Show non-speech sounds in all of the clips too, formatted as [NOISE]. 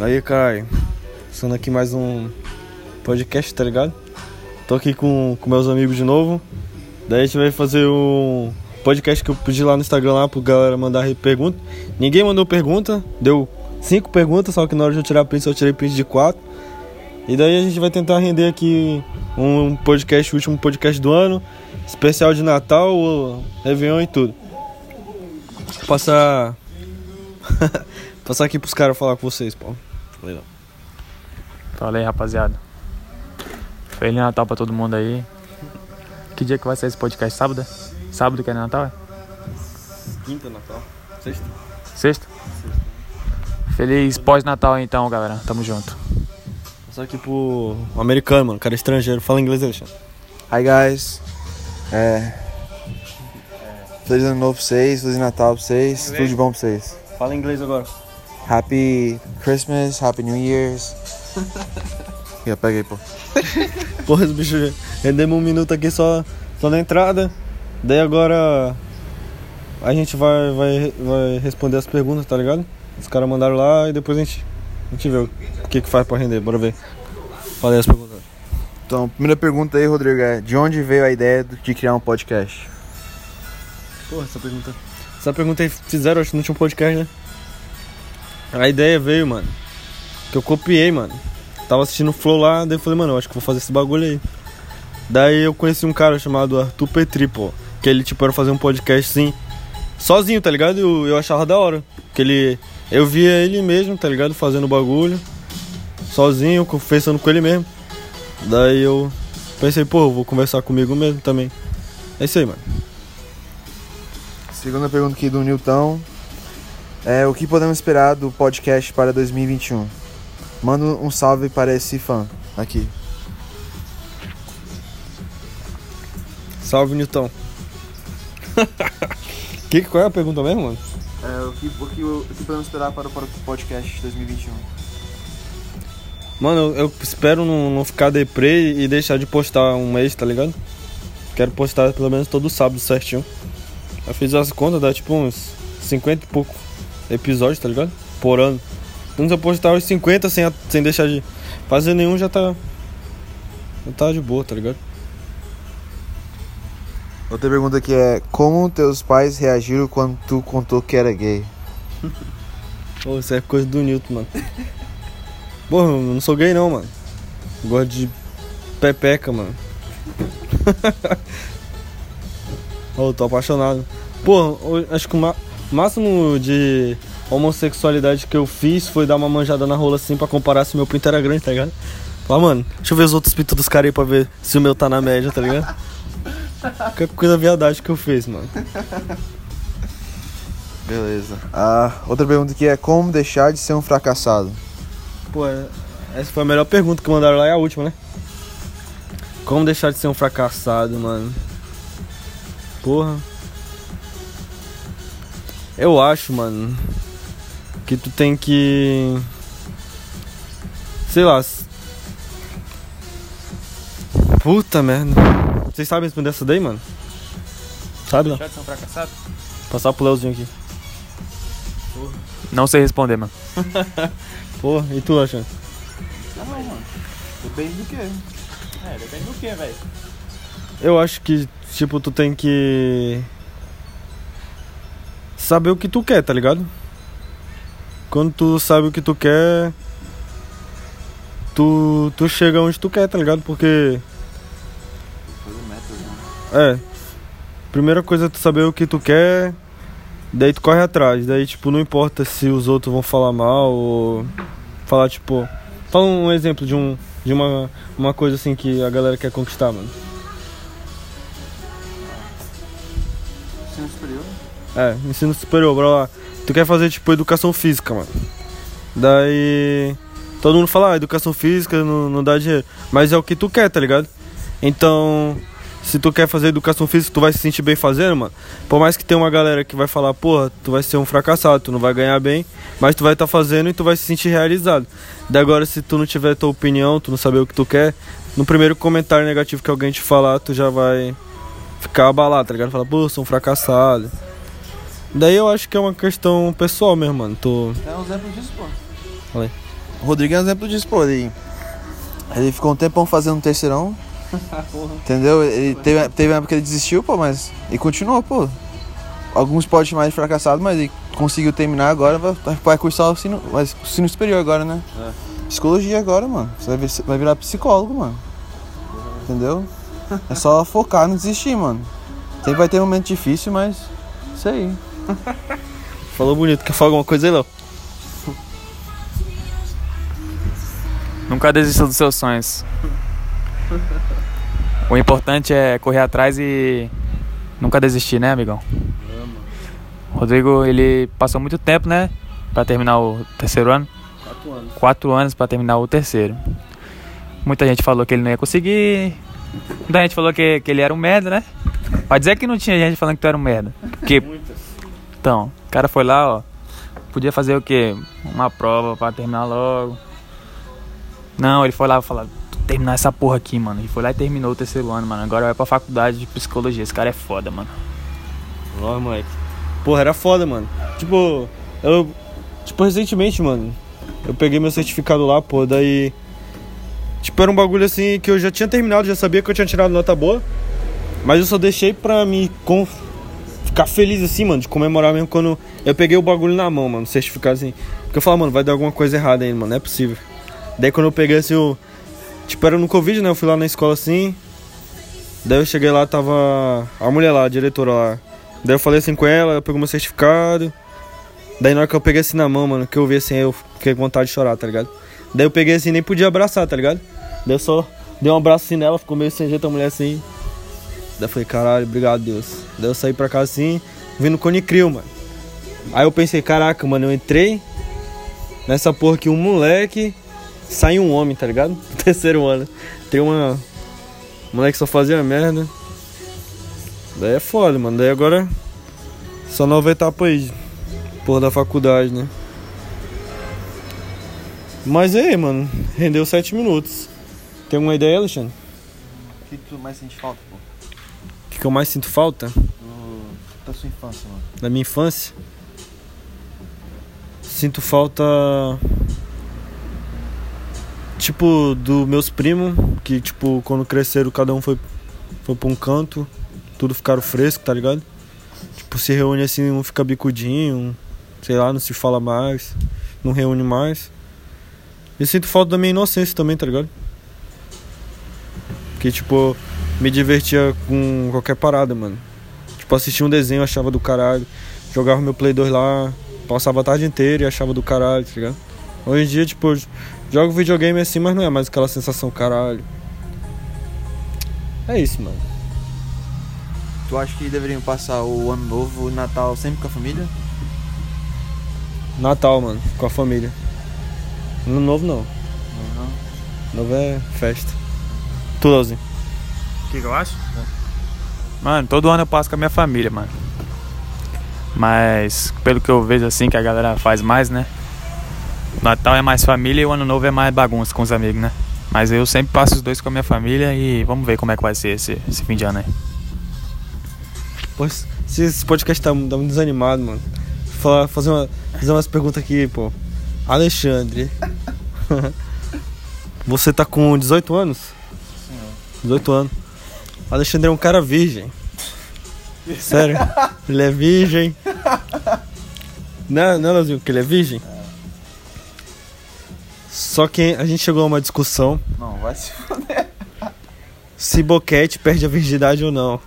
Aí, cara, sendo aqui mais um podcast, tá ligado? Tô aqui com, com meus amigos de novo. Daí a gente vai fazer um podcast que eu pedi lá no Instagram lá pro galera mandar pergunta. Ninguém mandou pergunta, deu cinco perguntas, só que na hora de eu tirar print, eu tirei print de quatro. E daí a gente vai tentar render aqui um podcast, o último podcast do ano, especial de Natal, Réveillon e tudo. Passar. [LAUGHS] passar aqui pros caras falar com vocês, pô. Falei não. Fala aí, rapaziada. Feliz Natal pra todo mundo aí. Que dia que vai ser esse podcast? Sábado? Sábado que é Natal? é? Quinta Natal. Sexta? Sexta? Feliz pós-Natal então, galera. Tamo junto. Passar aqui pro americano, mano, cara estrangeiro. Fala inglês, Alexandre. Hi guys. É. Feliz ano novo pra vocês, Feliz Natal pra vocês, tudo de bom pra vocês. Fala inglês agora. Happy Christmas, Happy New Year's. Já pega aí, pô. [LAUGHS] Porra, esse bicho rendemos um minuto aqui só, só na entrada. Daí agora a gente vai, vai, vai responder as perguntas, tá ligado? Os caras mandaram lá e depois a gente, a gente vê o que que faz pra render. Bora ver. Fala aí as perguntas. Então, primeira pergunta aí, Rodrigo, é de onde veio a ideia de criar um podcast? Porra, essa pergunta. Essa pergunta aí fizeram, acho que no último podcast, né? A ideia veio, mano. Que eu copiei, mano. Tava assistindo o Flow lá, daí eu falei, mano, eu acho que vou fazer esse bagulho aí. Daí eu conheci um cara chamado Arthur Petri, pô. Que ele, tipo, era fazer um podcast assim, sozinho, tá ligado? Eu, eu achava da hora. Que ele. Eu via ele mesmo, tá ligado? Fazendo bagulho. Sozinho, confessando com ele mesmo. Daí eu pensei, pô, vou conversar comigo mesmo também. É isso aí, mano. Segunda pergunta aqui do Newton. É, o que podemos esperar do podcast para 2021? Manda um salve para esse fã aqui. Salve, Newton. [LAUGHS] que, qual é a pergunta mesmo, mano? É, o que, o que, o que podemos esperar para o podcast de 2021? Mano, eu, eu espero não, não ficar deprê e deixar de postar um mês, tá ligado? Quero postar pelo menos todo sábado certinho. Eu fiz as contas, dá tipo uns 50 e pouco episódios, tá ligado? Por ano. Então se eu postar os 50 sem, a- sem deixar de fazer nenhum, já tá. Já tá de boa, tá ligado? Outra pergunta aqui é: Como teus pais reagiram quando tu contou que era gay? [LAUGHS] Pô, isso é coisa do Newton, mano. Porra, eu não sou gay não, mano. Gosto de pepeca, mano. [LAUGHS] Ô, tô apaixonado. Pô, eu acho que o máximo de homossexualidade que eu fiz foi dar uma manjada na rola assim pra comparar se meu pinto era grande, tá ligado? Falar, mano, deixa eu ver os outros pintos dos caras aí pra ver se o meu tá na média, tá ligado? [LAUGHS] Que coisa viadagem que eu fiz, mano. [LAUGHS] Beleza. Ah, outra pergunta aqui é: Como deixar de ser um fracassado? Pô, é- essa foi a melhor pergunta que mandaram lá, é a última, né? Como deixar de ser um fracassado, mano? Porra. Eu acho, mano, que tu tem que. Sei lá. Puta merda. Vocês sabem responder essa daí, mano? Sabe não? Deixar de ser um fracassado? Passar pro Leozinho aqui. Não sei responder, mano. [LAUGHS] Porra, e tu, Alexandre? Depende do que. É, depende do que, velho. Eu acho que, tipo, tu tem que. Saber o que tu quer, tá ligado? Quando tu sabe o que tu quer. Tu, tu chega onde tu quer, tá ligado? Porque. É. Primeira coisa é tu saber o que tu quer. Daí tu corre atrás. Daí, tipo, não importa se os outros vão falar mal ou. Falar, tipo. Fala um exemplo de um. De uma, uma coisa assim que a galera quer conquistar, mano. Ensino superior? É, ensino superior, bora lá. Tu quer fazer tipo educação física, mano. Daí. Todo mundo fala, ah, educação física não, não dá dinheiro. Mas é o que tu quer, tá ligado? Então, se tu quer fazer educação física, tu vai se sentir bem fazendo, mano. Por mais que tenha uma galera que vai falar, porra, tu vai ser um fracassado, tu não vai ganhar bem, mas tu vai estar fazendo e tu vai se sentir realizado. Daí agora, se tu não tiver tua opinião, tu não saber o que tu quer, no primeiro comentário negativo que alguém te falar, tu já vai ficar abalado, tá ligado? Falar, pô, sou um fracassado. Daí eu acho que é uma questão pessoal mesmo, mano. Tô. É um exemplo disso, pô. Falei. O Rodrigo é um exemplo disso, pô. Ele, ele ficou um tempão fazendo um terceirão. [LAUGHS] entendeu? Ele teve, teve uma época que ele desistiu, pô, mas. E continuou, pô. Alguns podem chamar de fracassado, mas ele conseguiu terminar agora, vai, vai cursar o sino, vai, o sino superior agora, né? É. Psicologia agora, mano. Você vai, vir- vai virar psicólogo, mano. Entendeu? É só focar, não desistir, mano. Sempre vai ter um momento difícil, mas. Isso aí. [LAUGHS] Falou bonito. Quer falar alguma coisa aí, Léo? Nunca desista dos seus sonhos. O importante é correr atrás e nunca desistir, né, amigão? Rodrigo, ele passou muito tempo, né, Pra terminar o terceiro ano. Quatro anos. Quatro anos pra terminar o terceiro. Muita gente falou que ele não ia conseguir. Muita gente falou que, que ele era um merda, né? Pode dizer que não tinha gente falando que tu era um merda. Porque, então, o cara foi lá, ó. Podia fazer o quê? Uma prova pra terminar logo. Não, ele foi lá e falou, terminar essa porra aqui, mano. Ele foi lá e terminou o terceiro ano, mano. Agora vai pra faculdade de psicologia. Esse cara é foda, mano. Ó, moleque. Porra, era foda, mano. Tipo, eu. Tipo, recentemente, mano. Eu peguei meu certificado lá, pô, daí. Tipo, era um bagulho assim que eu já tinha terminado, já sabia que eu tinha tirado nota boa. Mas eu só deixei pra me con- ficar feliz assim, mano, de comemorar mesmo quando eu peguei o bagulho na mão, mano, certificado assim. Porque eu falava, mano, vai dar alguma coisa errada aí, mano, não é possível. Daí quando eu peguei assim, o. Tipo, era no Covid, né? Eu fui lá na escola assim. Daí eu cheguei lá, tava a mulher lá, a diretora lá. Daí eu falei assim com ela, eu peguei meu certificado. Daí na hora que eu peguei assim na mão, mano, que eu vi assim, eu fiquei com vontade de chorar, tá ligado? Daí eu peguei assim, nem podia abraçar, tá ligado? Daí eu só dei um abraço assim nela, ficou meio sem jeito a mulher assim. Daí eu falei, caralho, obrigado, Deus. Daí eu saí pra casa assim, vindo Cone Crew, mano. Aí eu pensei, caraca, mano, eu entrei nessa porra que um moleque sai um homem, tá ligado? No [LAUGHS] terceiro ano. Tem uma. Moleque só fazia merda. Daí é foda, mano. Daí agora. Só nova etapa aí. Porra da faculdade, né? Mas aí, mano. Rendeu sete minutos. Tem alguma ideia, Alexandre? O que tu mais sente falta, pô? O que, eu mais sinto falta da sua infância, mano. da minha infância? Sinto falta. Tipo, dos meus primos, que, tipo, quando cresceram, cada um foi, foi pra um canto, tudo ficaram fresco, tá ligado? Tipo, se reúne assim, um fica bicudinho, um, sei lá, não se fala mais, não reúne mais. E sinto falta da minha inocência também, tá ligado? Que, tipo, me divertia com qualquer parada, mano. Tipo, assistia um desenho, achava do caralho. Jogava meu Play 2 lá, passava a tarde inteira e achava do caralho, tá ligado? Hoje em dia, tipo, jogo videogame assim, mas não é mais aquela sensação caralho. É isso, mano. Tu acha que deveriam passar o ano novo e o Natal sempre com a família? Natal, mano, com a família. Ano novo não. Não, Novo é festa. Tu, Leozinho. Que eu acho? Mano, todo ano eu passo com a minha família, mano. Mas, pelo que eu vejo assim, que a galera faz mais, né? O Natal é mais família e o Ano Novo é mais bagunça com os amigos, né? Mas eu sempre passo os dois com a minha família e vamos ver como é que vai ser esse, esse fim de ano aí. Pô, esse podcast tá, tá muito desanimado, mano. Falar, fazer, uma, fazer umas perguntas aqui, pô. Alexandre. [LAUGHS] Você tá com 18 anos? 18 anos. Alexandre é um cara virgem. Sério? Ele é virgem. Não, não, Leozinho, que ele é virgem? Só que a gente chegou a uma discussão não vai se se boquete perde a virgindade ou não.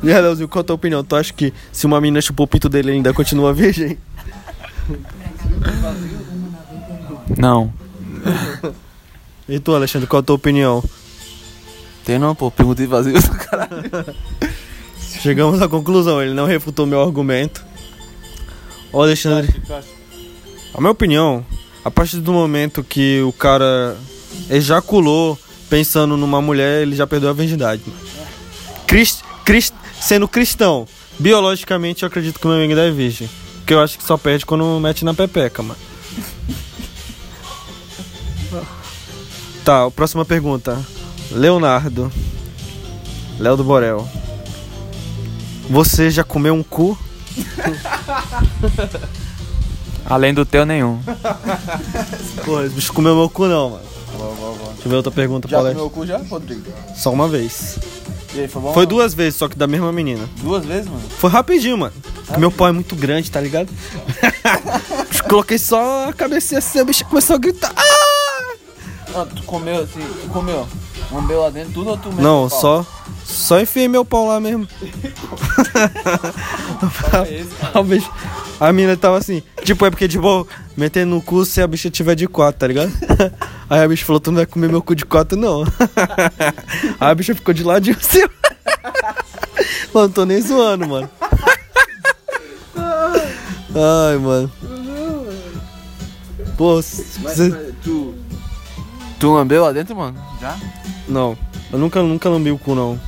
e aí, Leozinho, qual a tua opinião? Tu acha que se uma menina chupou o pinto dele ele ainda continua virgem? Não. [LAUGHS] E tu, Alexandre, qual a tua opinião? Tem não, pô. Perguntei vazio do caralho. [LAUGHS] Chegamos à conclusão, ele não refutou meu argumento. Ô Alexandre, a minha opinião, a partir do momento que o cara ejaculou pensando numa mulher, ele já perdeu a virgindade. mano. Crist, crist, sendo cristão, biologicamente eu acredito que o meu amigo é virgem. Porque eu acho que só perde quando mete na pepeca, mano. Tá, a próxima pergunta. Leonardo. Léo do Borel. Você já comeu um cu? [LAUGHS] Além do teu, nenhum. [LAUGHS] Porra, esse bicho comeu meu cu não, mano. Deixa eu ver outra pergunta, Já Paulette. comeu o cu já, Rodrigo? Só uma vez. E aí, foi bom? Foi duas vezes, só que da mesma menina. Duas vezes, mano? Foi rapidinho, mano. Porque meu pau é muito grande, tá ligado? [LAUGHS] Coloquei só a cabecinha assim, a bicha começou a gritar. Ah! Não, tu comeu assim, tu comeu. Lambeu lá dentro tudo ou tu meteu Não, pau? só. Só enfiei meu pau lá mesmo. a, bicha, [LAUGHS] a mina tava assim, tipo, é porque, tipo, metendo no cu se a bicha tiver de quatro, tá ligado? [LAUGHS] Aí a bicha falou, tu não vai comer meu cu de quatro, não. Aí [LAUGHS] a bicha ficou de ladinho assim. Mano, não tô nem zoando, mano. Ai, mano. Pô, se Mas, você- mas tu. Tu lambeu lá dentro, mano? Já? Não, eu nunca, nunca lambi o cu, não.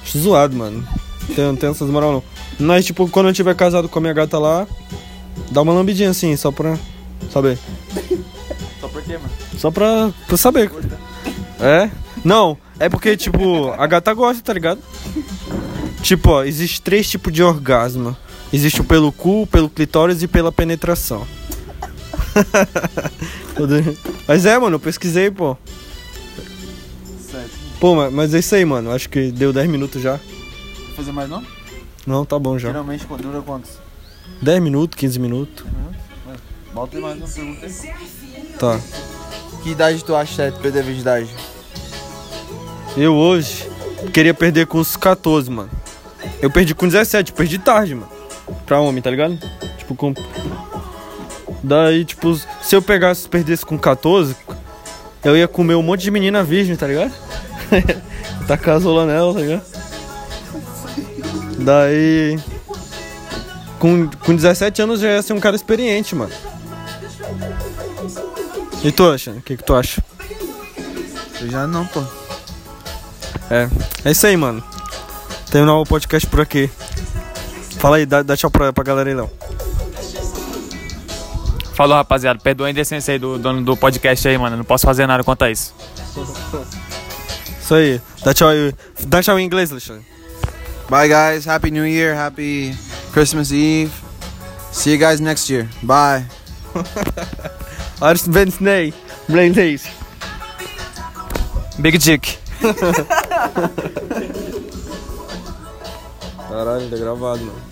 Acho zoado, mano. Tem, tem essas moral, não. Mas, tipo, quando eu tiver casado com a minha gata lá, dá uma lambidinha assim, só pra saber. Só por quê, mano? Só pra, pra saber. É? Não, é porque, tipo, a gata gosta, tá ligado? Tipo, ó, existe três tipos de orgasmo. Existe o pelo cu, pelo clitóris e pela penetração. [LAUGHS] Mas é, mano, eu pesquisei, pô. Certo. Pô, ma- mas é isso aí, mano. Acho que deu 10 minutos já. Vou fazer mais não? Não, tá bom já. Geralmente dura quantos? 10 minutos, 15 minutos. Bota aí mais uma pergunta aí. Tá. Que idade tu acha certo perder a virgindade? Eu hoje queria perder com os 14, mano. Eu perdi com 17, perdi tarde, mano. Pra homem, tá ligado? Tipo, com. Daí, tipo, se eu pegasse perdesse com 14, eu ia comer um monte de menina virgem, tá ligado? [LAUGHS] tá casola nela, tá ligado? Daí. Com, com 17 anos já ia ser um cara experiente, mano. E tu, acha? O que, que tu acha? Eu já não, pô. É, é isso aí, mano. Terminar o podcast por aqui. Fala aí, dá, dá tchau pra, pra galera aí, Léo. Falou, rapaziada. Perdoa a indecência aí do dono do podcast aí, mano. Não posso fazer nada quanto a isso. Isso aí. Dá tchau aí. Dá tchau em inglês, Alexandre. Bye guys, happy new year, happy Christmas Eve. See you guys next year. Bye. [LAUGHS] Ars Wednesday. Blaze. Big Dick. [LAUGHS] Caralho, tá gravado, mano.